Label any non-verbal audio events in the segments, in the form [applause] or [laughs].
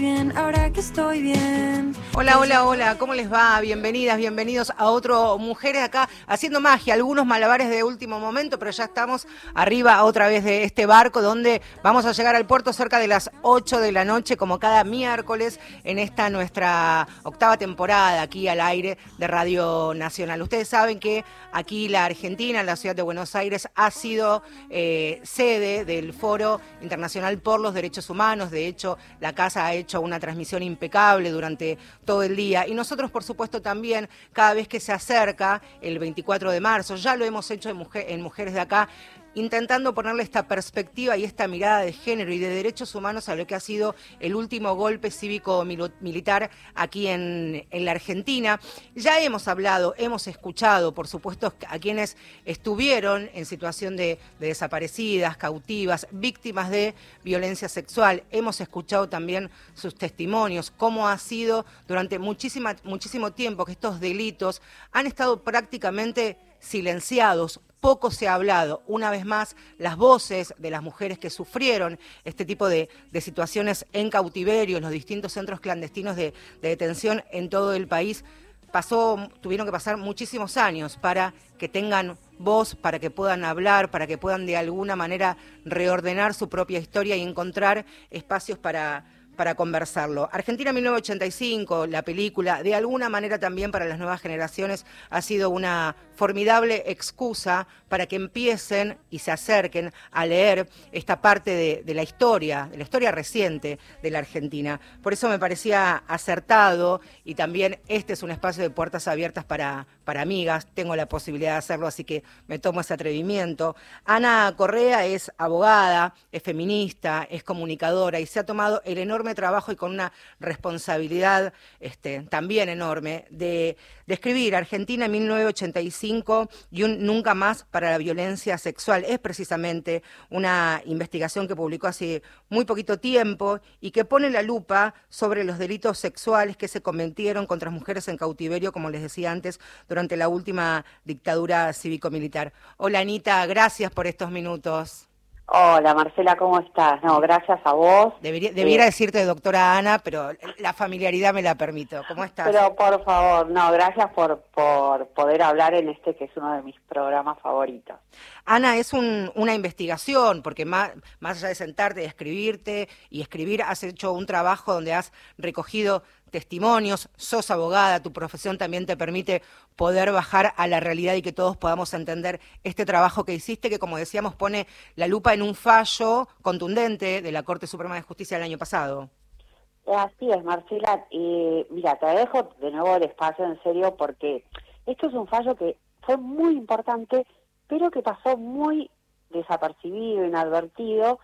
Bien, ahora que estoy bien. Hola, hola, hola, ¿cómo les va? Bienvenidas, bienvenidos a otro Mujeres acá haciendo magia, algunos malabares de último momento, pero ya estamos arriba otra vez de este barco donde vamos a llegar al puerto cerca de las 8 de la noche, como cada miércoles, en esta nuestra octava temporada aquí al aire de Radio Nacional. Ustedes saben que aquí la Argentina, la ciudad de Buenos Aires, ha sido eh, sede del Foro Internacional por los Derechos Humanos. De hecho, la casa ha hecho una transmisión impecable durante todo el día. Y nosotros, por supuesto, también, cada vez que se acerca el 24 de marzo, ya lo hemos hecho en, mujer- en Mujeres de Acá, intentando ponerle esta perspectiva y esta mirada de género y de derechos humanos a lo que ha sido el último golpe cívico-militar aquí en, en la Argentina. Ya hemos hablado, hemos escuchado, por supuesto, a quienes estuvieron en situación de, de desaparecidas, cautivas, víctimas de violencia sexual. Hemos escuchado también sus testimonios, cómo ha sido durante muchísima, muchísimo tiempo que estos delitos han estado prácticamente silenciados, poco se ha hablado. Una vez más, las voces de las mujeres que sufrieron este tipo de, situaciones en cautiverio, en los distintos centros clandestinos de, de detención en todo el país, pasó, tuvieron que pasar muchísimos años para que tengan voz, para que puedan hablar, para que puedan de alguna manera reordenar su propia historia y encontrar espacios para para conversarlo. Argentina 1985, la película, de alguna manera también para las nuevas generaciones ha sido una formidable excusa para que empiecen y se acerquen a leer esta parte de, la historia, de la historia reciente de la Argentina. Por eso me parecía acertado y también este es un espacio de puertas abiertas para, para amigas, tengo la posibilidad de hacerlo, así que me tomo ese atrevimiento. Ana Correa es abogada, es feminista, es comunicadora y se ha tomado el enorme trabajo y con una responsabilidad este, también enorme de, de escribir Argentina 1985 5 y un Nunca más para la violencia sexual. Es precisamente una investigación que publicó hace muy poquito tiempo y que pone la lupa sobre los delitos sexuales que se cometieron contra mujeres en cautiverio, como les decía antes, durante la última dictadura cívico-militar. Hola Anita, gracias por estos minutos. Hola Marcela, ¿cómo estás? No, gracias a vos. Debería, debiera Eh, decirte doctora Ana, pero la familiaridad me la permito. ¿Cómo estás? Pero por favor, no, gracias por, por poder hablar en este que es uno de mis programas favoritos. Ana, es un- una investigación, porque más, más allá de sentarte y escribirte y escribir, has hecho un trabajo donde has recogido testimonios, sos abogada, tu profesión también te permite poder bajar a la realidad y que todos podamos entender este trabajo que hiciste, que como decíamos pone la lupa en un fallo contundente de la Corte Suprema de Justicia del año pasado. Así es, Marcela. Eh, mira, te dejo de nuevo el espacio en serio porque esto es un fallo que fue muy importante, pero que pasó muy desapercibido, inadvertido,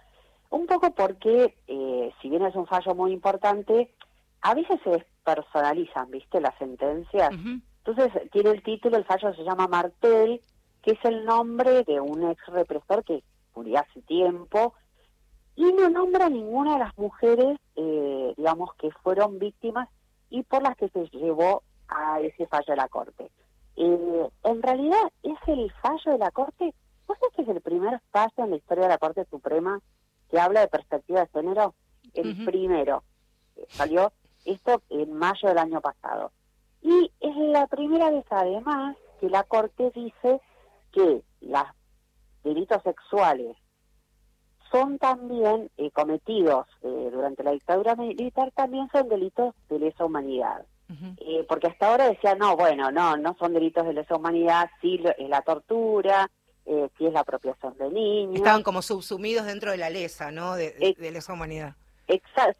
un poco porque, eh, si bien es un fallo muy importante, a veces se despersonalizan, ¿viste? Las sentencias. Entonces, tiene el título, el fallo se llama Martel, que es el nombre de un ex represor que murió hace tiempo, y no nombra ninguna de las mujeres, eh, digamos, que fueron víctimas y por las que se llevó a ese fallo de la Corte. Eh, en realidad, es el fallo de la Corte, ¿vos sabés que es el primer fallo en la historia de la Corte Suprema que habla de perspectiva de género? El primero. Eh, Salió esto en mayo del año pasado. Y es la primera vez, además, que la Corte dice que los delitos sexuales son también eh, cometidos eh, durante la dictadura militar, también son delitos de lesa humanidad. Eh, porque hasta ahora decía, no, bueno, no, no son delitos de lesa humanidad, sí es la tortura, eh, sí es la apropiación de niños. Estaban como subsumidos dentro de la lesa, ¿no? De, de- de lesa humanidad.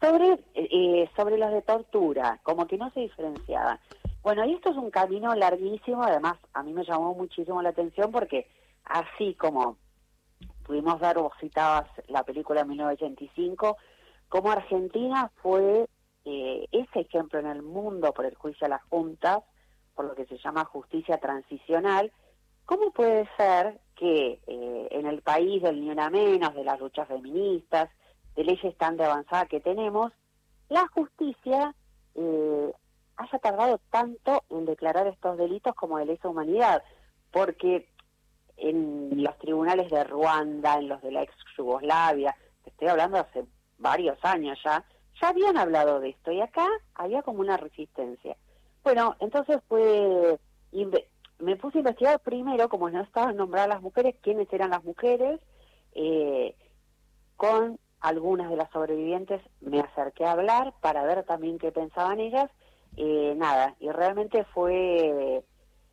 Sobre, eh, sobre los de tortura, como que no se diferenciaban. Bueno, y esto es un camino larguísimo, además a mí me llamó muchísimo la atención porque así como pudimos ver, vos citabas la película 1985, como Argentina fue eh, ese ejemplo en el mundo por el juicio a las juntas, por lo que se llama justicia transicional, ¿cómo puede ser que eh, en el país del ni una menos, de las luchas feministas, de leyes tan de avanzada que tenemos, la justicia eh, haya tardado tanto en declarar estos delitos como de lesa humanidad? Porque en los tribunales de Ruanda, en los de la ex Yugoslavia, estoy hablando hace varios años ya, ya habían hablado de esto y acá había como una resistencia. Bueno, entonces fue, me puse a investigar primero, como no estaban nombradas las mujeres, quiénes eran las mujeres, eh, con algunas de las sobrevivientes me acerqué a hablar para ver también qué pensaban ellas, eh, nada, y realmente fue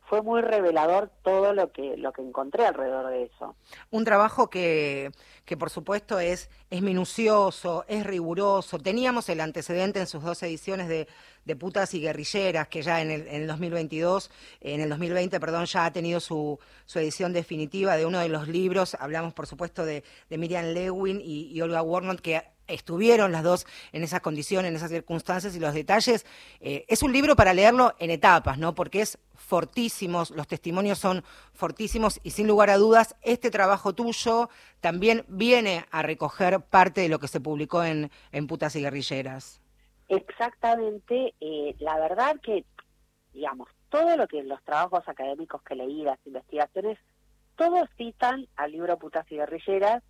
fue muy revelador todo lo que lo que encontré alrededor de eso. Un trabajo que, que por supuesto es, es minucioso, es riguroso. Teníamos el antecedente en sus dos ediciones de, de Putas y Guerrilleras, que ya en el, en el 2022, en el 2020, perdón, ya ha tenido su, su edición definitiva de uno de los libros. Hablamos, por supuesto, de, de Miriam Lewin y, Olga Warnott, que estuvieron las dos en esas condiciones, en esas circunstancias y los detalles. Eh, es un libro para leerlo en etapas, ¿no? Porque es fortísimo, los testimonios son fortísimos y sin lugar a dudas este trabajo tuyo también viene a recoger parte de lo que se publicó en, en Putas y Guerrilleras. Exactamente, eh, la verdad que, digamos, todo lo que los trabajos académicos que leí, las investigaciones, todos citan al libro Putas y Guerrilleras,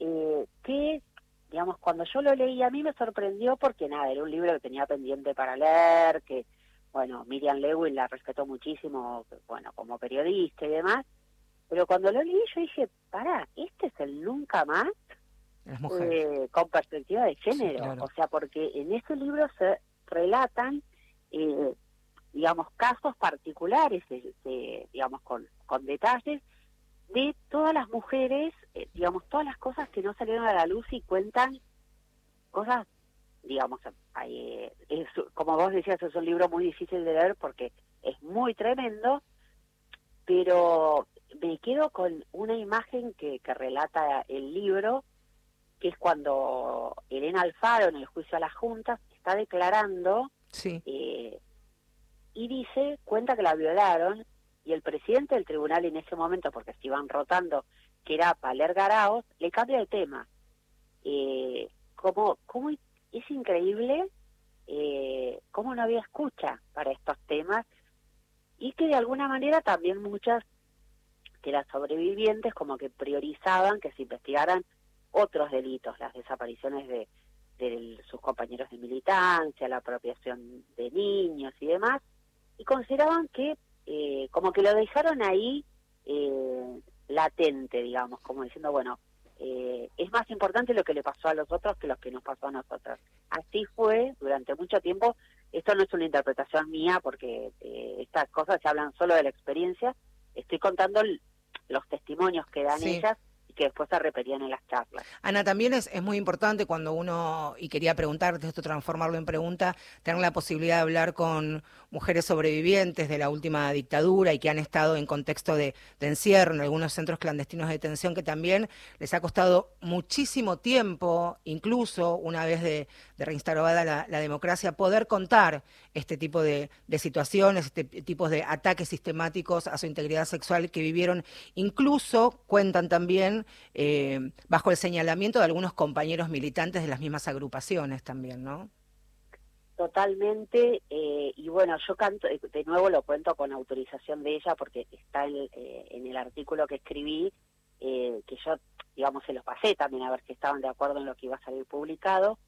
eh, que digamos, cuando yo lo leí a mí me sorprendió porque nada, era un libro que tenía pendiente para leer, que, bueno, Miriam Lewin la respetó muchísimo, bueno, como periodista y demás, pero cuando lo leí yo dije, para, este es el nunca más eh, con perspectiva de género, o sea, porque en ese libro se relatan, eh, digamos, casos particulares, digamos, con, con detalles, de todas las mujeres, eh, digamos, todas las cosas que no salieron a la luz y cuentan cosas, digamos, eh, como vos decías, es un libro muy difícil de leer porque es muy tremendo, pero me quedo con una imagen que, que relata el libro, que es cuando Elena Alfaro en el juicio a las juntas está declarando sí. eh, y dice, cuenta que la violaron y el presidente del tribunal en ese momento, porque se iban rotando, que era Paler Garaos, le cambia de tema. Eh, como, como es increíble eh, cómo no había escucha para estos temas y que de alguna manera también muchas de las sobrevivientes como que priorizaban que se investigaran otros delitos, las desapariciones de, de sus compañeros de militancia, la apropiación de niños y demás, y consideraban que eh, como que lo dejaron ahí eh, latente, digamos, como diciendo, bueno, eh, es más importante lo que le pasó a los otros que lo que nos pasó a nosotros. Así fue durante mucho tiempo. Esto no es una interpretación mía porque estas cosas se hablan solo de la experiencia. Estoy contando los testimonios que dan ellas que después se repetían en las charlas. Ana, también es, es muy importante cuando uno, y quería preguntarte esto, transformarlo en pregunta, tener la posibilidad de hablar con mujeres sobrevivientes de la última dictadura y que han estado en contexto de, encierro en algunos centros clandestinos de detención, que también les ha costado muchísimo tiempo, incluso una vez de, de reinstalada la, la, democracia, poder contar este tipo de, de situaciones, este tipo de ataques sistemáticos a su integridad sexual que vivieron. Incluso cuentan también eh, bajo el señalamiento de algunos compañeros militantes de las mismas agrupaciones también, ¿no? Totalmente, eh, y bueno, yo canto, eh, de nuevo lo cuento con autorización de ella porque está en, eh, en el artículo que escribí, eh, que yo, digamos, se los pasé también a ver si estaban de acuerdo en lo que iba a salir publicado.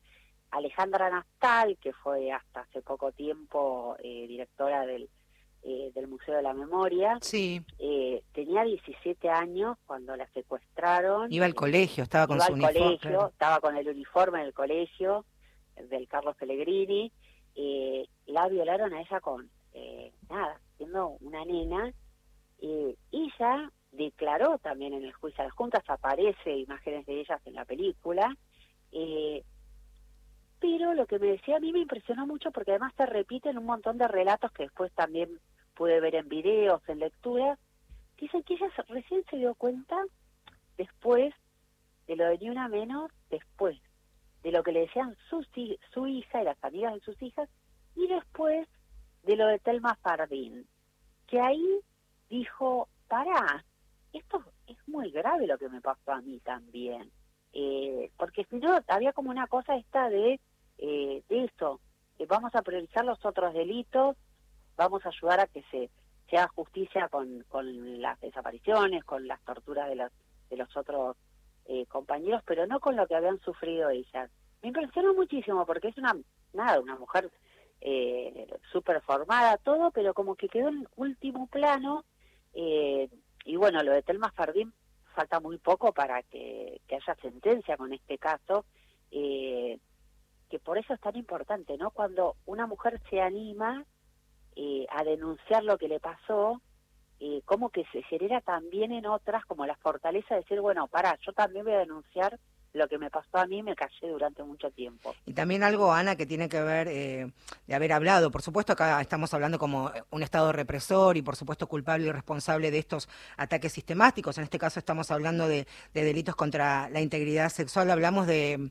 Alejandra Nastal, que fue hasta hace poco tiempo directora del eh, del Museo de la Memoria. Sí. Eh, tenía 17 años cuando la secuestraron. Iba al colegio, estaba con iba su al uniforme. colegio, estaba con el uniforme del colegio del Carlos Pellegrini. Eh, la violaron a ella con, eh, nada, siendo una nena. Ella declaró también en el juicio a las juntas, aparece imágenes de ellas en la película. Pero lo que me decía a mí me impresionó mucho porque además se repiten un montón de relatos que después también pude ver en videos, en lecturas. Dicen que ella recién se dio cuenta después de lo de ni una menos, después de lo que le decían su, su hija y las amigas de sus hijas, y después de lo de Telma Fardín, que ahí dijo, pará, esto es muy grave lo que me pasó a mí también. Eh, porque si no, había como una cosa esta de, eh, de eso, que vamos a priorizar los otros delitos, vamos a ayudar a que se, se haga justicia con, con las desapariciones, con las torturas de los, de los otros eh, compañeros, pero no con lo que habían sufrido ellas. Me impresionó muchísimo porque es una, nada, una mujer eh, súper formada, todo, pero como que quedó en último plano. Eh, y bueno, lo de Telma Fardín falta muy poco para que, haya sentencia con este caso, eh, que por eso es tan importante, ¿no? Cuando una mujer se anima eh, a denunciar lo que le pasó, eh, como que se genera también en otras como la fortaleza de decir, bueno, para, yo también voy a denunciar lo que me pasó a mí me callé durante mucho tiempo. Y también algo, Ana, que tiene que ver eh, de haber hablado. Por supuesto, acá estamos hablando como un Estado represor y, por supuesto, culpable y responsable de estos ataques sistemáticos. En este caso estamos hablando de, de delitos contra la integridad sexual. Hablamos de,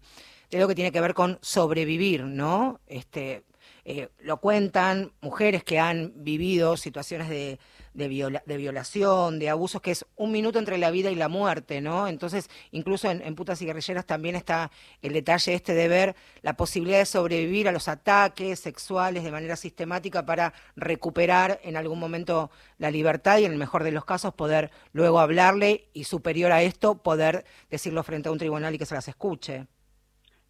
de algo que tiene que ver con sobrevivir, ¿no? Este, eh, lo cuentan mujeres que han vivido situaciones de, de, violación, de abusos, que es un minuto entre la vida y la muerte, ¿no? Entonces, incluso en, Putas y Guerrilleras también está el detalle este de ver la posibilidad de sobrevivir a los ataques sexuales de manera sistemática para recuperar en algún momento la libertad y en el mejor de los casos poder luego hablarle y superior a esto poder decirlo frente a un tribunal y que se las escuche.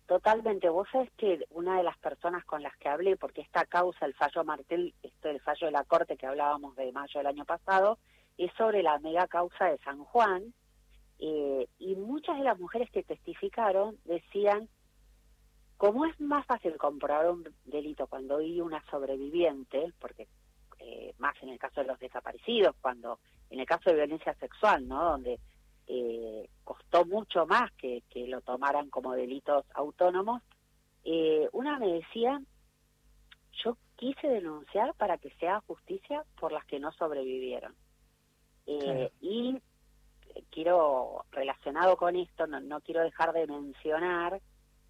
Totalmente. Vos sabés que una de las personas con las que hablé, porque esta causa, el fallo Martel, esto el fallo de la Corte que hablábamos de mayo del año pasado, es sobre la mega causa de San Juan, eh, y muchas de las mujeres que testificaron decían, como es más fácil comprobar un delito cuando hay una sobreviviente, porque eh, más en el caso de los desaparecidos, cuando en el caso de violencia sexual, ¿no? Donde eh, costó mucho más que, que, lo tomaran como delitos autónomos. Eh, una me decía, yo quise denunciar para que se haga justicia por las que no sobrevivieron. Eh, y quiero, relacionado con esto, no, no quiero dejar de mencionar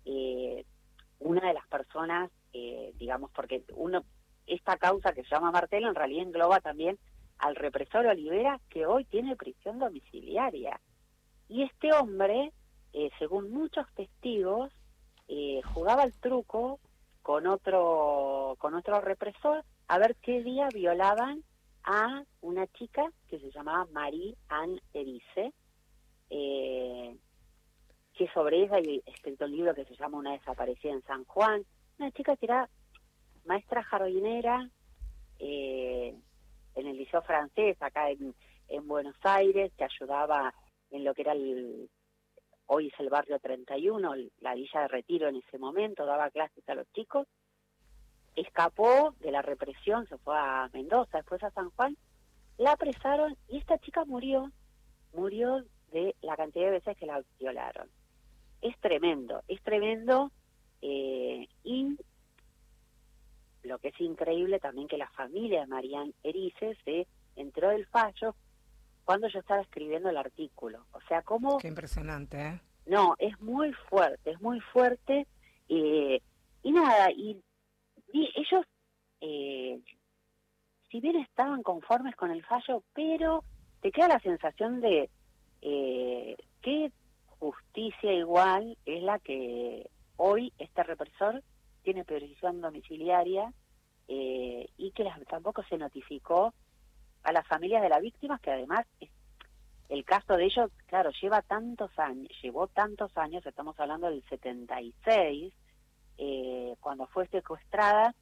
eh, una de las personas, eh, digamos, porque uno, esta causa que se llama Martel en realidad engloba también al represor Olivera, que hoy tiene prisión domiciliaria. Y este hombre, eh, según muchos testigos, eh, jugaba el truco con otro, con otro represor a ver qué día violaban a una chica que se llamaba Marie Anne Erice, eh, que sobre ella hay escrito un libro que se llama Una desaparecida en San Juan, una chica que era maestra jardinera eh, en el liceo francés acá en, en Buenos Aires, que ayudaba en lo que era el, hoy es el barrio 31, la villa de retiro en ese momento, daba clases a los chicos, escapó de la represión, se fue a Mendoza, después a San Juan, la apresaron y esta chica murió, murió de la cantidad de veces que la violaron. Es tremendo, es tremendo eh, y lo que es increíble también que la familia de Marían Erice se entró del fallo cuando yo estaba escribiendo el artículo. O sea, cómo... Qué impresionante, ¿eh? No, es muy fuerte, es muy fuerte. Eh, y nada, y, ellos, eh, si bien estaban conformes con el fallo, pero te queda la sensación de eh, que justicia igual es la que hoy este represor tiene prisión domiciliaria eh, y que tampoco se notificó a las familias de las víctimas, que además el caso de ellos, claro, lleva tantos años, llevó tantos años, estamos hablando del 76, eh, cuando fue secuestrada,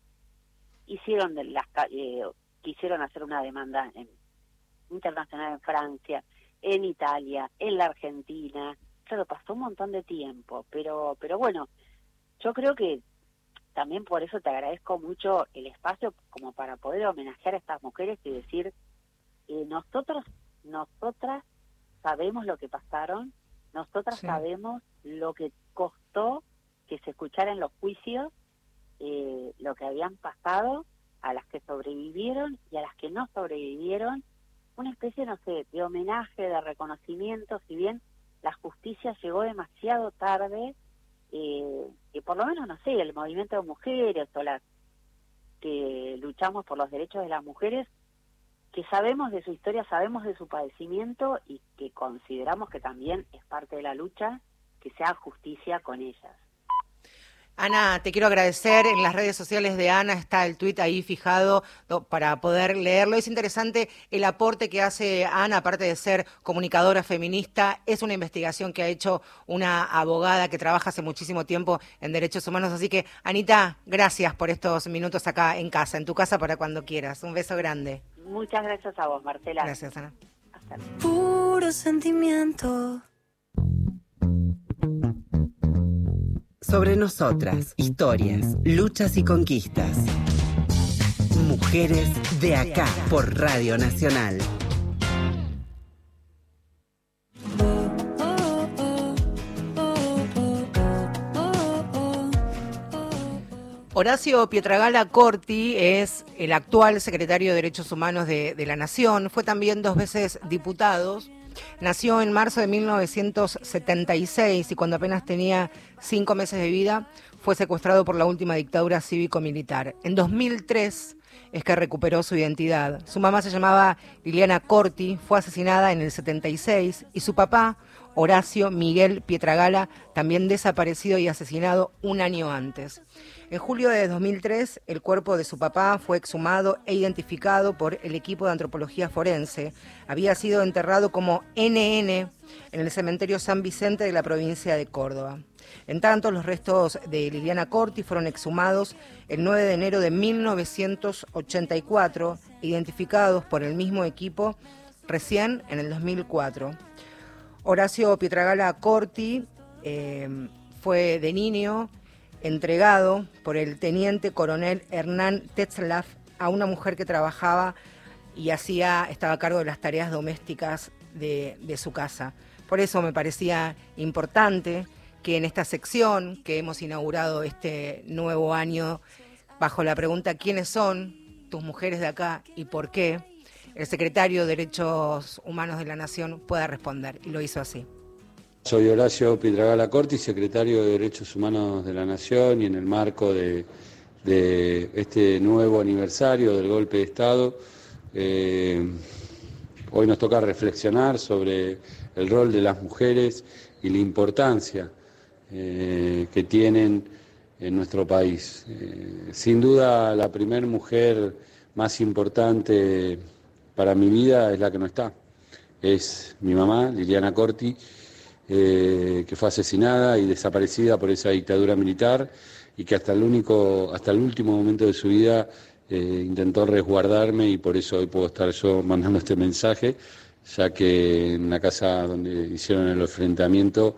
hicieron las, eh, quisieron hacer una demanda en, internacional en Francia, en Italia, en la Argentina, claro, pasó un montón de tiempo, pero, pero bueno, yo creo que también por eso te agradezco mucho el espacio como para poder homenajear a estas mujeres y decir, eh, nosotros, nosotras sabemos lo que pasaron, nosotras sabemos lo que costó que se escuchara en los juicios eh, lo que habían pasado a las que sobrevivieron y a las que no sobrevivieron, una especie, no sé, de homenaje, de reconocimiento, si bien la justicia llegó demasiado tarde, eh, que por lo menos, no sé, el movimiento de mujeres o las que luchamos por los derechos de las mujeres, que sabemos de su historia, sabemos de su padecimiento y que consideramos que también es parte de la lucha, que se haga justicia con ellas. Ana, te quiero agradecer. En las redes sociales de Ana está el tuit ahí fijado para poder leerlo. Es interesante el aporte que hace Ana, aparte de ser comunicadora feminista. Es una investigación que ha hecho una abogada que trabaja hace muchísimo tiempo en derechos humanos. Así que, Anita, gracias por estos minutos acá en casa, en tu casa para cuando quieras. Un beso grande. Muchas gracias a vos, Marcela. Gracias, Ana. Hasta luego. Puro sentimiento. Sobre nosotras, historias, luchas y conquistas. Mujeres de acá por Radio Nacional. Horacio Pietragala Corti es el actual secretario de Derechos Humanos de, de la Nación. Fue también dos veces diputado. Nació en marzo de 1976 y cuando apenas tenía cinco meses de vida fue secuestrado por la última dictadura cívico-militar. En 2003 es que recuperó su identidad. Su mamá se llamaba Liliana Corti, fue asesinada en el 76 y su papá, Horacio Miguel Pietragala, también desaparecido y asesinado un año antes. En julio de 2003, el cuerpo de su papá fue exhumado e identificado por el equipo de antropología forense. Había sido enterrado como NN en el cementerio San Vicente de la provincia de Córdoba. En tanto, los restos de Liliana Corti fueron exhumados el 9 de enero de 1984, identificados por el mismo equipo recién en el 2004. Horacio Pietragala Corti eh, fue de niño entregado por el teniente coronel Hernán Tetzlaff a una mujer que trabajaba y hacía, estaba a cargo de las tareas domésticas de, de su casa. Por eso me parecía importante que en esta sección que hemos inaugurado este nuevo año, bajo la pregunta ¿quiénes son tus mujeres de acá y por qué? El secretario de Derechos Humanos de la Nación pueda responder. Y lo hizo así. Soy Horacio Pietragala Corti, secretario de Derechos Humanos de la Nación y en el marco de, este nuevo aniversario del golpe de Estado, eh, hoy nos toca reflexionar sobre el rol de las mujeres y la importancia eh, que tienen en nuestro país. Eh, sin duda la primer mujer más importante para mi vida es la que no está. Es mi mamá, Liliana Corti, eh, que fue asesinada y desaparecida por esa dictadura militar y que hasta el, único, hasta el último momento de su vida eh, intentó resguardarme y por eso hoy puedo estar yo mandando este mensaje, ya que en la casa donde hicieron el enfrentamiento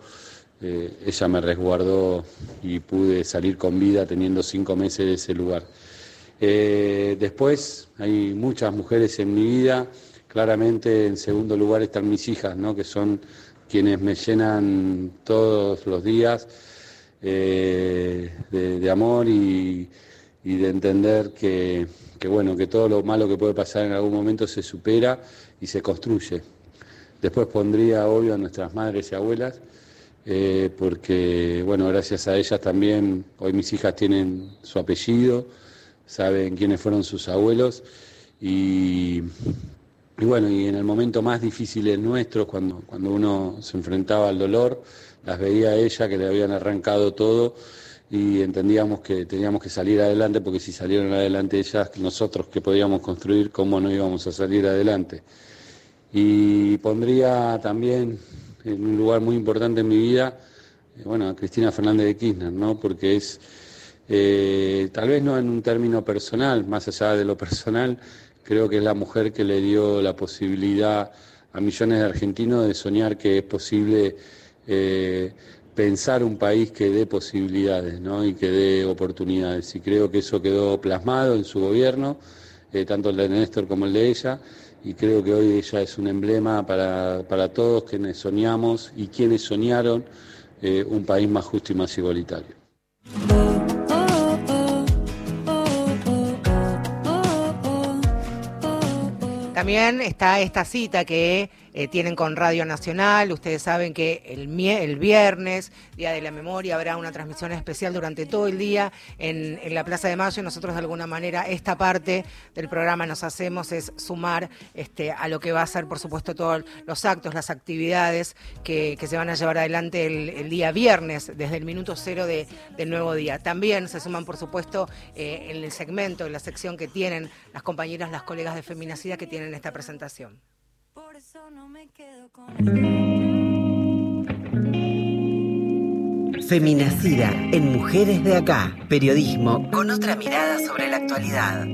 eh, ella me resguardó y pude salir con vida teniendo cinco meses de ese lugar. Después hay muchas mujeres en mi vida, claramente en segundo lugar están mis hijas, ¿no? que son quienes me llenan todos los días eh, de, amor y, de entender que, bueno, que todo lo malo que puede pasar en algún momento se supera y se construye. Después pondría, obvio, a nuestras madres y abuelas, eh, porque, bueno, gracias a ellas también, hoy mis hijas tienen su apellido, saben quiénes fueron sus abuelos y, bueno, y en el momento más difícil del nuestro, cuando, cuando uno se enfrentaba al dolor, las veía a ella que le habían arrancado todo y entendíamos que teníamos que salir adelante porque si salieron adelante ellas, nosotros que podíamos construir, ¿cómo no íbamos a salir adelante? Y pondría también en un lugar muy importante en mi vida, eh, bueno, a Cristina Fernández de Kirchner, ¿no? Porque es eh, tal vez no en un término personal, más allá de lo personal, creo que es la mujer que le dio la posibilidad a millones de argentinos de soñar que es posible eh, pensar un país que dé posibilidades ¿no? y que dé oportunidades. Y creo que eso quedó plasmado en su gobierno, eh, tanto el de Néstor como el de ella, y creo que hoy ella es un emblema para, para todos quienes soñamos y quienes soñaron un país más justo y más igualitario. También está esta cita que eh, tienen con Radio Nacional. Ustedes saben que el, el, viernes, Día de la Memoria, habrá una transmisión especial durante todo el día en, la Plaza de Mayo. Nosotros de alguna manera esta parte del programa nos hacemos es sumar este, a lo que va a ser, por supuesto, todos los actos, las actividades que, se van a llevar adelante el, día viernes, desde el minuto cero de, del nuevo día. También se suman, por supuesto, eh, en el segmento, en la sección que tienen las compañeras, las colegas de Feminacida que tienen esta presentación. Feminacida en Mujeres de Acá. Periodismo con otra mirada sobre la actualidad.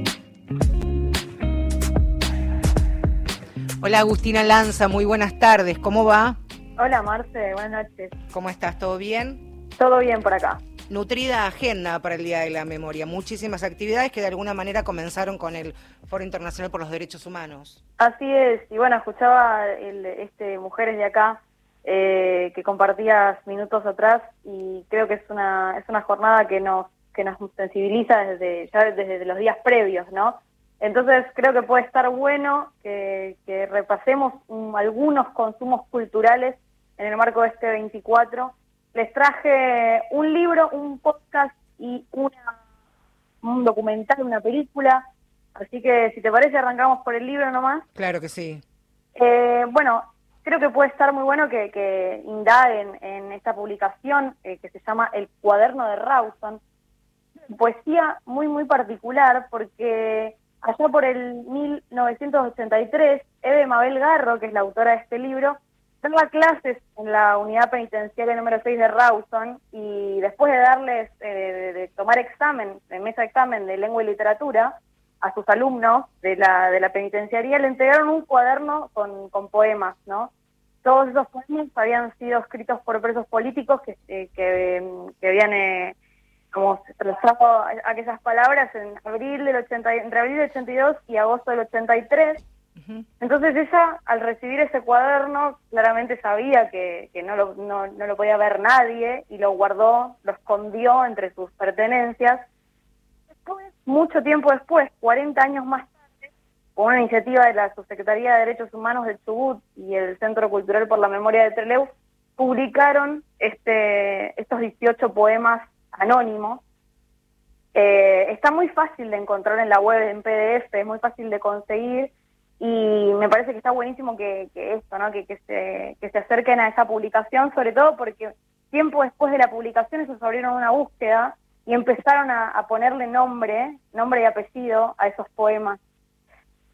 Hola Agustina Lanza, muy buenas tardes. ¿Cómo va? Hola Marce, buenas noches. ¿Cómo estás? ¿Todo bien? Todo bien por acá nutrida agenda para el Día de la Memoria, muchísimas actividades que de alguna manera comenzaron con el Foro Internacional por los Derechos Humanos. Así es, y bueno, escuchaba el, este Mujeres de Acá eh, que compartías minutos atrás y creo que es una, es una jornada que nos, que nos sensibiliza desde, ya desde los días previos, ¿no? Entonces creo que puede estar bueno que, repasemos algunos consumos culturales en el marco de este 24 les traje un libro, un podcast y una, un documental, una película. Así que si te parece arrancamos por el libro nomás. Claro que sí. Eh, bueno, creo que puede estar muy bueno que, que indaguen en esta publicación eh, que se llama El cuaderno de Rawson. Poesía muy, muy particular porque allá por el 1983, Eve Mabel Garro, que es la autora de este libro, daba clases en la unidad penitenciaria número 6 de Rawson y después de darles, eh, de, tomar examen, de mesa examen de lengua y literatura a sus alumnos de la, de la penitenciaría, le entregaron un cuaderno con, con poemas, ¿no? Todos esos poemas habían sido escritos por presos políticos que, eh, que, que habían eh, como expresado aquellas palabras en abril del 80, entre abril del 82 y agosto del 83 entonces ella, al recibir ese cuaderno, claramente sabía que, no, lo, no, lo podía ver nadie y lo guardó, lo escondió entre sus pertenencias. Después, mucho tiempo después, 40 años más tarde, con una iniciativa de la Subsecretaría de Derechos Humanos del Chubut y el Centro Cultural por la Memoria de Trelew, publicaron este, estos 18 poemas anónimos. Eh, está muy fácil de encontrar en la web en PDF, es muy fácil de conseguir y me parece que está buenísimo que, esto, ¿no? Que, que, se, que se acerquen a esa publicación, sobre todo porque tiempo después de la publicación ellos abrieron una búsqueda y empezaron a, ponerle nombre, nombre y apellido a esos poemas.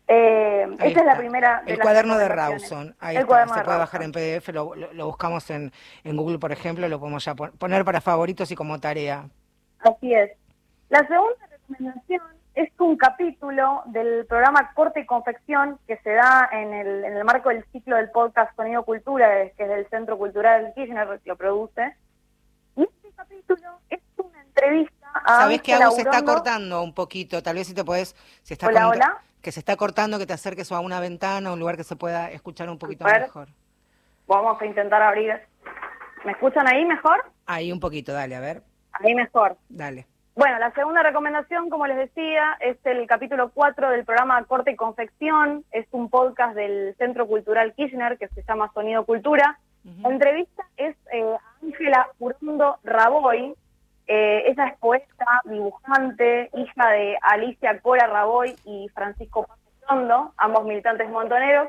Eh, esa es la primera. el cuaderno de Rawson. Ahí se puede bajar en PDF, lo, lo, buscamos en, en, Google, por ejemplo, lo podemos ya poner para favoritos y como tarea. Así es. La segunda recomendación es un capítulo del programa Corte y Confección que se da en el, en el marco del ciclo del podcast Sonido Cultura, que es del Centro Cultural Kirchner, que lo produce. Y este capítulo es una entrevista a. ¿Sabes que algo se está cortando un poquito? Tal vez si te puedes. Si está hola, hola. Que se está cortando, que te acerques a una ventana, un lugar que se pueda escuchar un poquito mejor. Vamos a intentar abrir. ¿Me escuchan ahí mejor? Ahí un poquito, dale, a ver. Ahí mejor. Dale. Bueno, la segunda recomendación, como les decía, es el capítulo 4 del programa Corte y Confección. Es un podcast del Centro Cultural Kirchner que se llama Sonido Cultura. La entrevista es eh, Ángela Urondo Raboy. Eh, ella es poeta, dibujante, hija de Alicia Cora Raboy y Francisco Urondo, ambos militantes montoneros.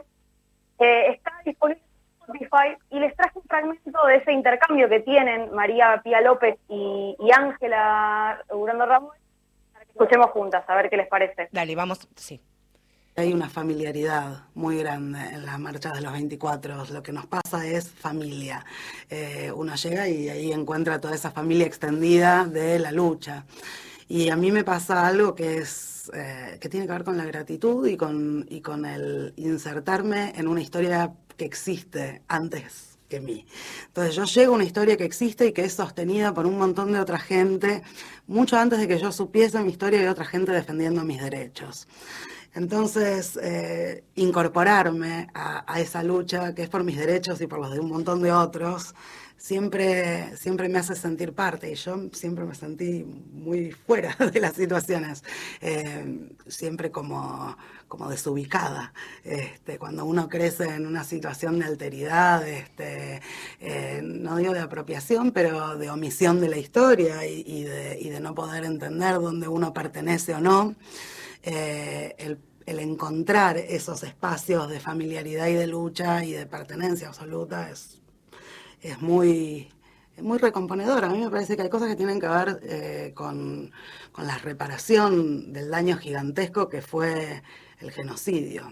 Eh, está disponible y les traje un fragmento de ese intercambio que tienen María Pía López y Ángela Urando Ramos para que escuchemos juntas, a ver qué les parece. Dale, vamos, sí. Hay una familiaridad muy grande en las marchas de los 24. Lo que nos pasa es familia. Eh, uno llega y ahí encuentra toda esa familia extendida de la lucha. Y a mí me pasa algo que es eh, que tiene que ver con la gratitud y con, y con el insertarme en una historia que existe antes que mí. Entonces yo llego a una historia que existe y que es sostenida por un montón de otra gente, mucho antes de que yo supiese mi historia y otra gente defendiendo mis derechos. Entonces, eh, incorporarme a, esa lucha que es por mis derechos y por los de un montón de otros, siempre, siempre me hace sentir parte y yo siempre me sentí muy fuera [laughs] de las situaciones, eh, siempre como, como desubicada. Este, cuando uno crece en una situación de alteridad, este, eh, no digo de apropiación, pero de omisión de la historia y, de, no poder entender dónde uno pertenece o no, eh, el el encontrar esos espacios de familiaridad y de lucha y de pertenencia absoluta es, es muy, muy recomponedor. A mí me parece que hay cosas que tienen que ver eh, con, con la reparación del daño gigantesco que fue el genocidio.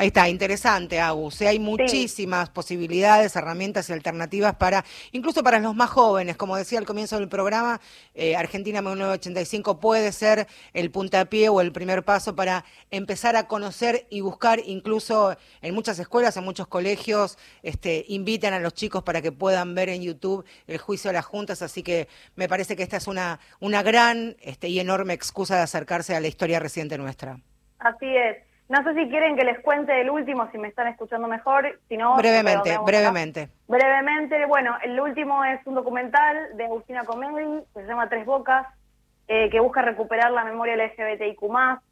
Ahí está, interesante, Agus. Hay muchísimas posibilidades, herramientas y alternativas para, incluso para los más jóvenes. Como decía al comienzo del programa, eh, Argentina 1985 puede ser el puntapié o el primer paso para empezar a conocer y buscar, incluso en muchas escuelas, en muchos colegios, este, invitan a los chicos para que puedan ver en YouTube el juicio de las juntas. Así que me parece que esta es una, una gran este, y enorme excusa de acercarse a la historia reciente nuestra. Así es. No sé si quieren que les cuente el último, si me están escuchando mejor, si no... Brevemente, brevemente. Brevemente, bueno, el último es un documental de Agustina Comedi, que se llama Tres Bocas, eh, que busca recuperar la memoria LGBTIQ+,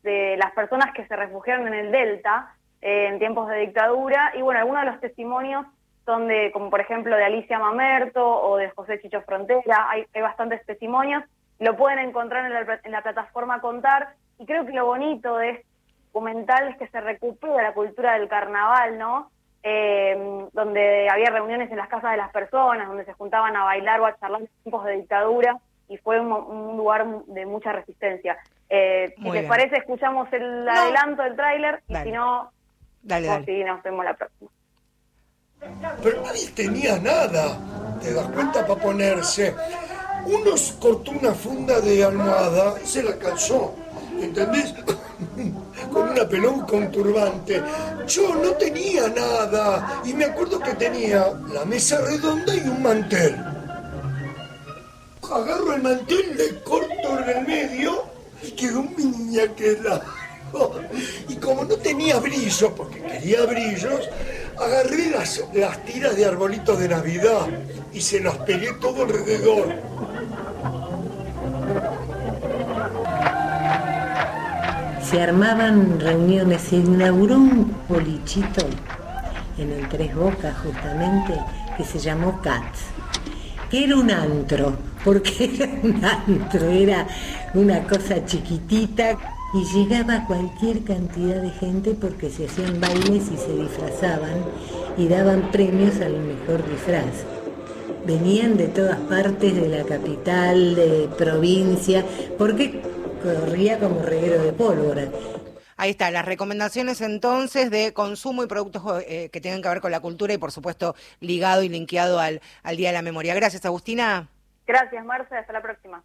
de las personas que se refugiaron en el Delta eh, en tiempos de dictadura, y bueno, algunos de los testimonios son de, como por ejemplo, de Alicia Mamerto o de José Chicho Frontera, hay, bastantes testimonios, lo pueden encontrar en la, en la plataforma Contar, y creo que lo bonito de este documentales que se recupera la cultura del carnaval, ¿no? Eh, donde había reuniones en las casas de las personas, donde se juntaban a bailar o a charlar en tiempos de dictadura y fue un, lugar de mucha resistencia. Eh, si les parece, escuchamos el adelanto del tráiler y si no, dale, dale. nos vemos la próxima. Pero nadie tenía nada, te das cuenta, para ponerse. Uno cortó una funda de almohada y se la calzó, ¿entendés? Con una peluca, un turbante. Yo no tenía nada y me acuerdo que tenía la mesa redonda y un mantel. Agarro el mantel, le corto en el medio y quedó un queda. Y como no tenía brillo, porque quería brillos, agarré las, las tiras de arbolitos de Navidad y se las pegué todo alrededor. Se armaban reuniones, se inauguró un bolichito en el Tres Bocas justamente que se llamó Cats, que era un antro, porque [laughs] era un antro, era una cosa chiquitita y llegaba cualquier cantidad de gente porque se hacían bailes y se disfrazaban y daban premios al mejor disfraz. Venían de todas partes de la capital, de provincia, porque corría como reguero de pólvora. Ahí está, las recomendaciones entonces de consumo y productos eh, que tengan que ver con la cultura y por supuesto ligado y linkeado al, al Día de la Memoria. Gracias, Agustina. Gracias, Marcia. Hasta la próxima.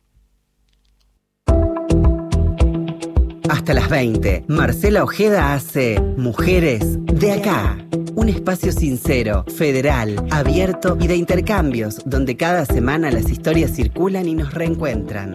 Hasta las 20, Marcela Ojeda hace Mujeres de acá. Un espacio sincero, federal, abierto y de intercambios, donde cada semana las historias circulan y nos reencuentran.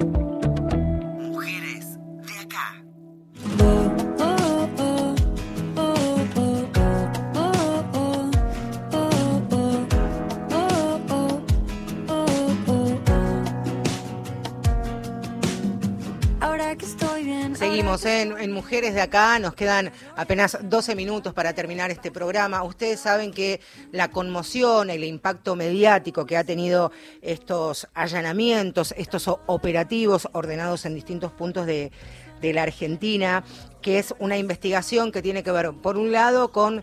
Seguimos en, Mujeres de Acá, nos quedan apenas 12 minutos para terminar este programa. Ustedes saben que la conmoción, el impacto mediático que ha tenido estos allanamientos, estos operativos ordenados en distintos puntos de, de la Argentina, que es una investigación que tiene que ver, por un lado, con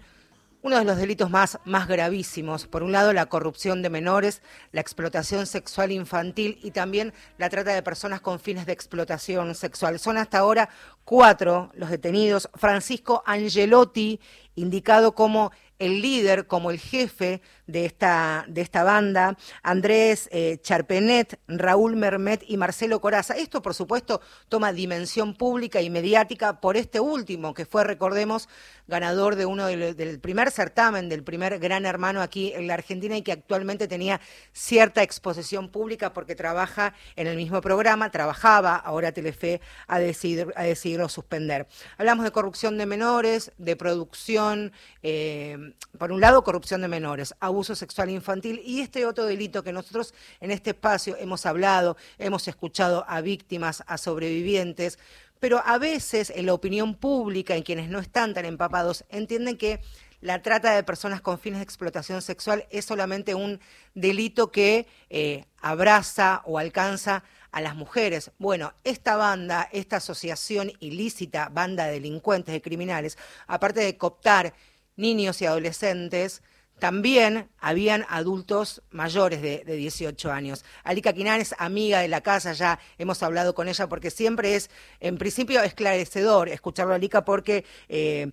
uno de los delitos más, más gravísimos. Por un lado, la corrupción de menores, la explotación sexual infantil y también la trata de personas con fines de explotación sexual. Son hasta ahora cuatro los detenidos. Francisco Angelotti, indicado como el líder, como el jefe de esta, de esta banda, Andrés eh, Charpenet, Raúl Mermet y Marcelo Coraza. Esto, por supuesto, toma dimensión pública y mediática por este último, que fue, recordemos, ganador de uno del, primer certamen, del primer Gran Hermano aquí en la Argentina y que actualmente tenía cierta exposición pública porque trabaja en el mismo programa, trabajaba, ahora Telefe ha decidido, ha decidido suspender. Hablamos de corrupción de menores, de producción, eh, por un lado corrupción de menores, abuso sexual infantil y este otro delito que nosotros en este espacio hemos hablado, hemos escuchado a víctimas, a sobrevivientes, pero a veces en la opinión pública, en quienes no están tan empapados, entienden que la trata de personas con fines de explotación sexual es solamente un delito que eh, abraza o alcanza a las mujeres. Bueno, esta banda, esta asociación ilícita, banda de delincuentes, de criminales, aparte de cooptar niños y adolescentes, también habían adultos mayores de, 18 años. Alika Quinan es amiga de la casa, ya hemos hablado con ella porque siempre es, en principio, esclarecedor escucharlo a Alika porque eh,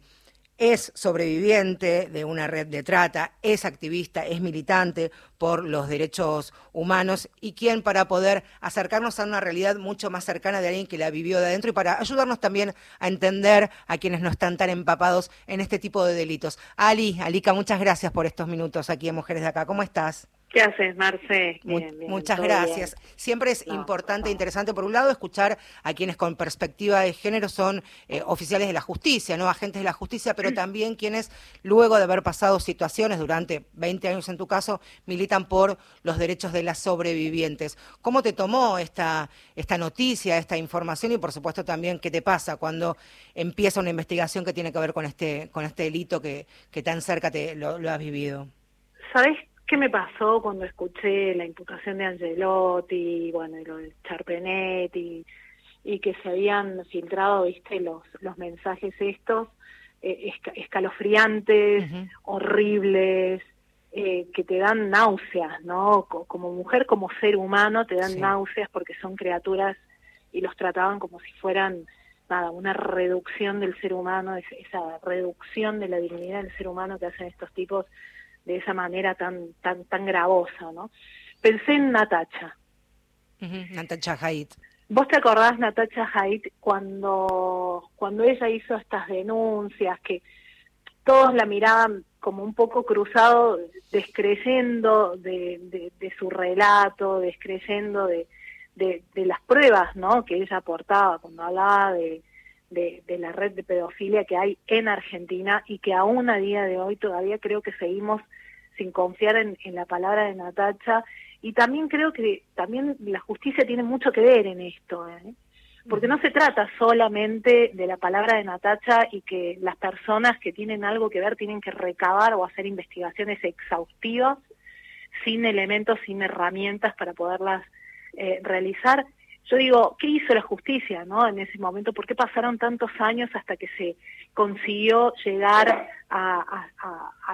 es sobreviviente de una red de trata, es activista, es militante por los derechos humanos y quien para poder acercarnos a una realidad mucho más cercana de alguien que la vivió de adentro y para ayudarnos también a entender a quienes no están tan empapados en este tipo de delitos. Ali, Alika, muchas gracias por estos minutos aquí en Mujeres de Acá. ¿Cómo estás? ¿Qué haces, Marce? muchas gracias. Siempre es importante e interesante, por un lado, escuchar a quienes con perspectiva de género son eh, oficiales de la justicia, no agentes de la justicia, pero también quienes, luego de haber pasado situaciones durante 20 años en tu caso, militan por los derechos de las sobrevivientes. ¿Cómo te tomó esta, esta noticia, esta información y, por supuesto, también qué te pasa cuando empieza una investigación que tiene que ver con este, con este delito que, que tan cerca te lo, lo has vivido? ¿Sabes ¿Qué me pasó cuando escuché la imputación de Angelotti, bueno, y lo de Charpenet y, que se habían filtrado, viste, los, los mensajes estos eh, escalofriantes, horribles, eh, que te dan náuseas, ¿no? Como mujer, como ser humano, te dan náuseas porque son criaturas y los trataban como si fueran nada, una reducción del ser humano, esa reducción de la dignidad del ser humano que hacen estos tipos de esa manera tan tan tan gravosa, ¿no? Pensé en Natacha. Natacha Haidt. ¿Vos te acordás, Natacha Haidt, cuando, cuando ella hizo estas denuncias, que todos la miraban como un poco cruzado, descreyendo de, de, su relato, descreyendo de, de, de, las pruebas ¿no? que ella aportaba cuando hablaba de, de, la red de pedofilia que hay en Argentina y que aún a día de hoy todavía creo que seguimos sin confiar en, la palabra de Natacha. Y también creo que también la justicia tiene mucho que ver en esto, ¿eh? porque no se trata solamente de la palabra de Natacha y que las personas que tienen algo que ver tienen que recabar o hacer investigaciones exhaustivas sin elementos, sin herramientas para poderlas eh, realizar, yo digo, ¿qué hizo la justicia no en ese momento? ¿Por qué pasaron tantos años hasta que se consiguió llegar a,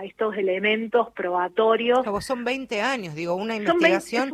estos elementos probatorios? son 20 años, digo, una investigación.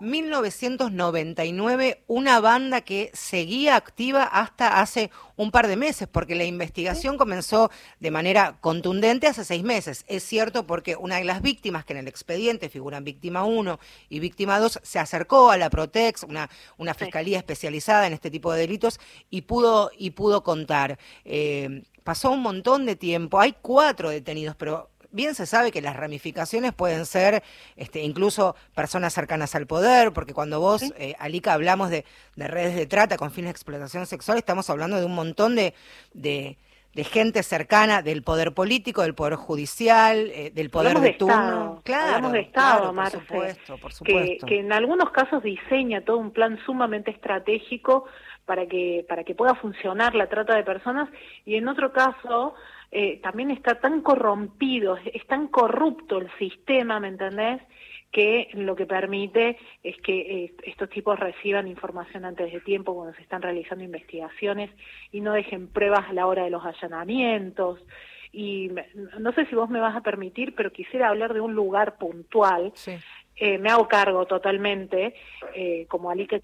1999, una banda que seguía activa hasta hace un par de meses, porque la investigación comenzó de manera contundente hace seis meses. Es cierto porque una de las víctimas que en el expediente figuran víctima 1 y víctima 2 se acercó a la Protex, una, una fiscalía especializada en este tipo de delitos, y pudo, y pudo contar. Eh, pasó un montón de tiempo, hay cuatro detenidos, pero bien se sabe que las ramificaciones pueden ser este, incluso personas cercanas al poder, porque cuando vos, eh, Alica, hablamos de, redes de trata con fines de explotación sexual, estamos hablando de un montón de, de, gente cercana del poder político, del poder judicial, eh, del poder de, turno. Claro, de Estado, por supuesto, por supuesto. Que, que en algunos casos diseña todo un plan sumamente estratégico para que para que pueda funcionar la trata de personas y en otro caso eh, también está tan corrompido, es tan corrupto el sistema, ¿me entendés? que lo que permite es que eh, estos tipos reciban información antes de tiempo cuando se están realizando investigaciones y no dejen pruebas a la hora de los allanamientos. Y no sé si vos me vas a permitir, pero quisiera hablar de un lugar puntual. Eh, me hago cargo totalmente, como Alika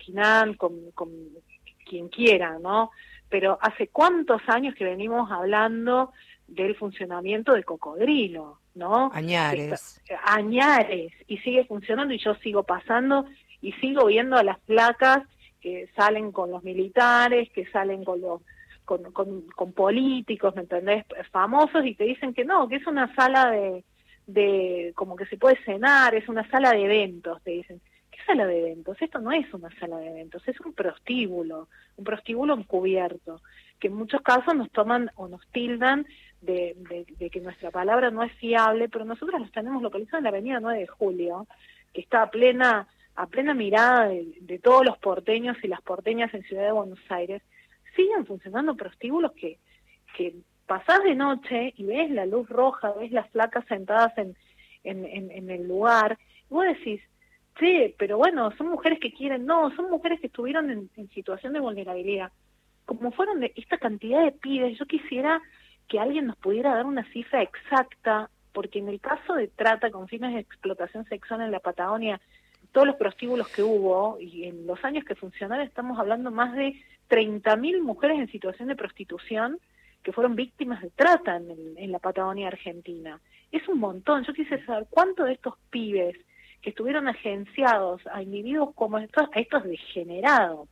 con, con quien quiera, ¿no? Pero hace cuántos años que venimos hablando del funcionamiento de cocodrilo, ¿no? Añares. añares, y sigue funcionando y yo sigo pasando y sigo viendo a las placas que salen con los militares, que salen con los con, con, políticos, ¿me entendés? Famosos y te dicen que no, que es una sala de, de, como que se puede cenar, es una sala de eventos, te dicen. ¿Qué sala de eventos? Esto no es una sala de eventos, es un prostíbulo, un prostíbulo encubierto que en muchos casos nos toman o nos tildan de, de- de que nuestra palabra no es fiable, pero nosotros los tenemos localizados en la avenida 9 de Julio, que está a plena, a plena mirada de, de todos los porteños y las porteñas en Ciudad de Buenos Aires, siguen funcionando prostíbulos que, que pasás de noche y ves la luz roja, ves las flacas sentadas en, en, en, en el lugar, y vos decís, sí, pero bueno, son mujeres que quieren, no, son mujeres que estuvieron en, en situación de vulnerabilidad. Como fueron de esta cantidad de pibes, yo quisiera que alguien nos pudiera dar una cifra exacta, porque en el caso de trata con fines de explotación sexual en la Patagonia, todos los prostíbulos que hubo y en los años que funcionaron estamos hablando más de 30.000 mujeres en situación de prostitución que fueron víctimas de trata en, en la Patagonia Argentina. Es un montón. Yo quise saber cuántos de estos pibes que estuvieron agenciados a individuos como estos, a estos degenerados,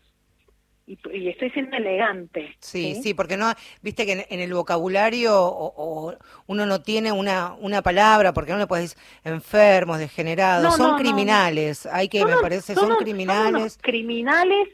y, y estoy siendo elegante. Sí, sí, porque no, viste que en, en el vocabulario o, o uno no tiene una, una palabra, porque no le puedes decir enfermos, degenerados, No, son no, no, criminales, hay que, me parece, son criminales. son criminales,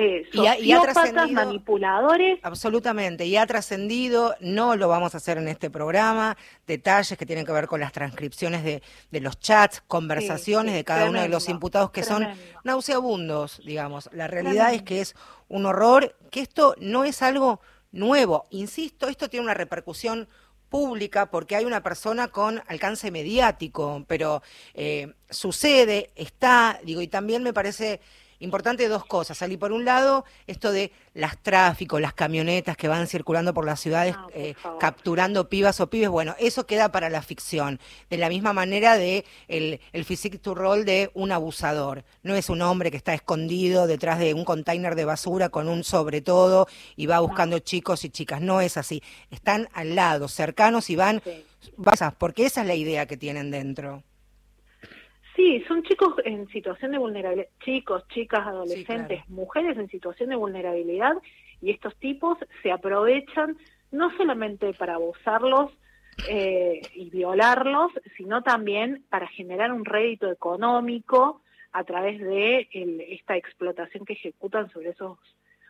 eh, Y ha- y ha sociópatas, trascendido- manipuladores. Absolutamente, y ha trascendido, no lo vamos a hacer en este programa, detalles que tienen que ver con las transcripciones de, de los chats, conversaciones sí, de cada uno de los imputados que son nauseabundos, digamos. La realidad es que es un horror, que esto no es algo nuevo. Insisto, esto tiene una repercusión pública porque hay una persona con alcance mediático, pero eh, sucede, está, digo, y también me parece importante dos cosas. Salí por un lado esto de las tráficos, las camionetas que van circulando por las ciudades Ah, por eh, capturando pibas o pibes, bueno, eso queda para la ficción. De la misma manera de el, el physique to roll de un abusador. No es un hombre que está escondido detrás de un container de basura con un sobre todo y va buscando chicos y chicas. No es así. Están al lado, cercanos y van, vas porque esa es la idea que tienen dentro. Sí, son chicos en situación de vulnerabilidad, chicos, chicas, adolescentes, claro. mujeres en situación de vulnerabilidad y estos tipos se aprovechan no solamente para abusarlos eh, y violarlos, sino también para generar un rédito económico a través de el- esta explotación que ejecutan sobre esos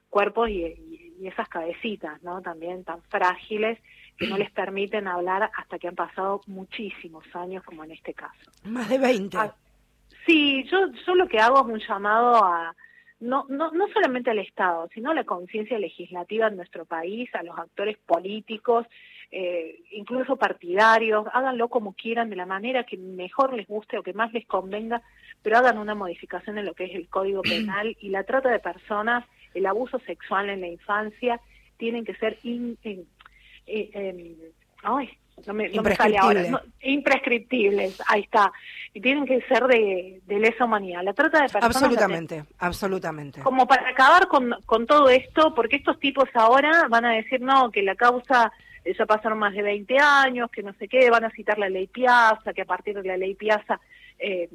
cuerpos y, y- y esas cabecitas, ¿no? También tan frágiles que no les permiten hablar hasta que han pasado muchísimos años, como en este caso. Más de 20. Ah, Sí, yo, yo lo que hago es un llamado a, no, no, no solamente al Estado, sino a la conciencia legislativa en nuestro país, a los actores políticos, eh, incluso partidarios, háganlo como quieran, de la manera que mejor les guste o que más les convenga, pero hagan una modificación en lo que es el Código [clears throat] Penal y la trata de personas, el abuso sexual en la infancia, tienen que ser in- in- eh, ay, no me, no me sale ahora, no, imprescriptibles, ahí está, y tienen que ser de, de lesa humanidad. La trata de personas Absolutamente, absolutamente. como para acabar con, con todo esto, porque estos tipos ahora van a decir, no, que la causa eh, ya pasaron más de 20 años, que no sé qué, van a citar la ley Piazza, que a partir de la ley Piazza... eh,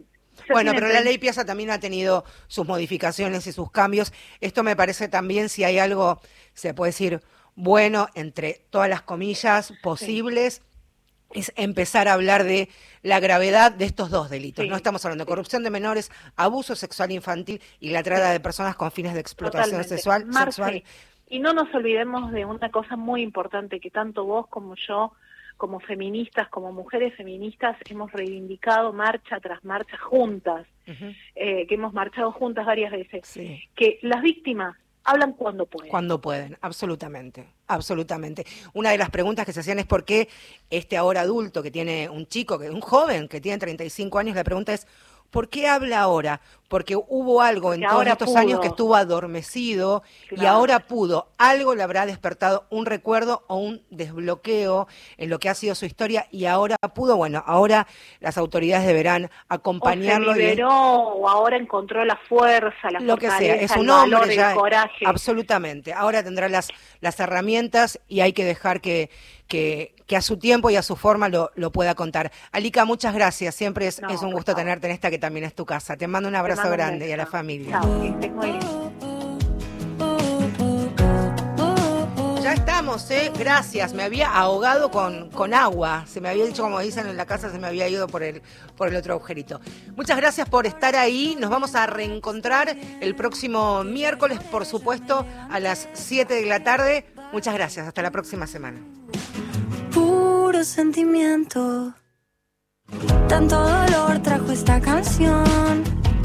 Bueno, pero la ley Piazza también ha tenido sus modificaciones y sus cambios. Esto me parece también, si hay algo, se puede decir, bueno, entre todas las comillas posibles, es empezar a hablar de la gravedad de estos dos delitos. Sí, No estamos hablando de corrupción de menores, abuso sexual infantil y la trata de personas con fines de explotación Totalmente. sexual. Marce, sexual. Y no nos olvidemos de una cosa muy importante que tanto vos como yo, como feministas, como mujeres feministas, hemos reivindicado marcha tras marcha juntas, eh, que hemos marchado juntas varias veces, Sí. que las víctimas hablan cuando pueden. Cuando pueden, absolutamente, absolutamente. Una de las preguntas que se hacían es por qué este ahora adulto que tiene un chico, que un joven que tiene 35 años, la pregunta es ¿por qué habla ahora? Porque hubo algo en todos estos años que estuvo adormecido y ahora pudo. Algo le habrá despertado un recuerdo o un desbloqueo en lo que ha sido su historia y ahora pudo. Bueno, ahora las autoridades deberán o se acompañarlo. y- liberó o ahora encontró la fuerza, la lo que sea, es un valor, hombre el ya, coraje. absolutamente. Ahora tendrá las, las herramientas y hay que dejar que, que, que a su tiempo y a su forma lo, lo pueda contar. Alica, muchas gracias. Siempre es, No, es un gusto favor. tenerte en esta que también es tu casa. Te mando un Te abrazo grande y a la familia. Ya estamos, ¿eh? Gracias. Me había ahogado con, con agua. Se me había dicho, como dicen en la casa, se me había ido por el, por el otro agujerito. Muchas gracias por estar ahí. Nos vamos a reencontrar el próximo miércoles, por supuesto, a las 7 de la tarde. Muchas gracias. Hasta la próxima semana. Puro sentimiento. Tanto dolor trajo esta canción.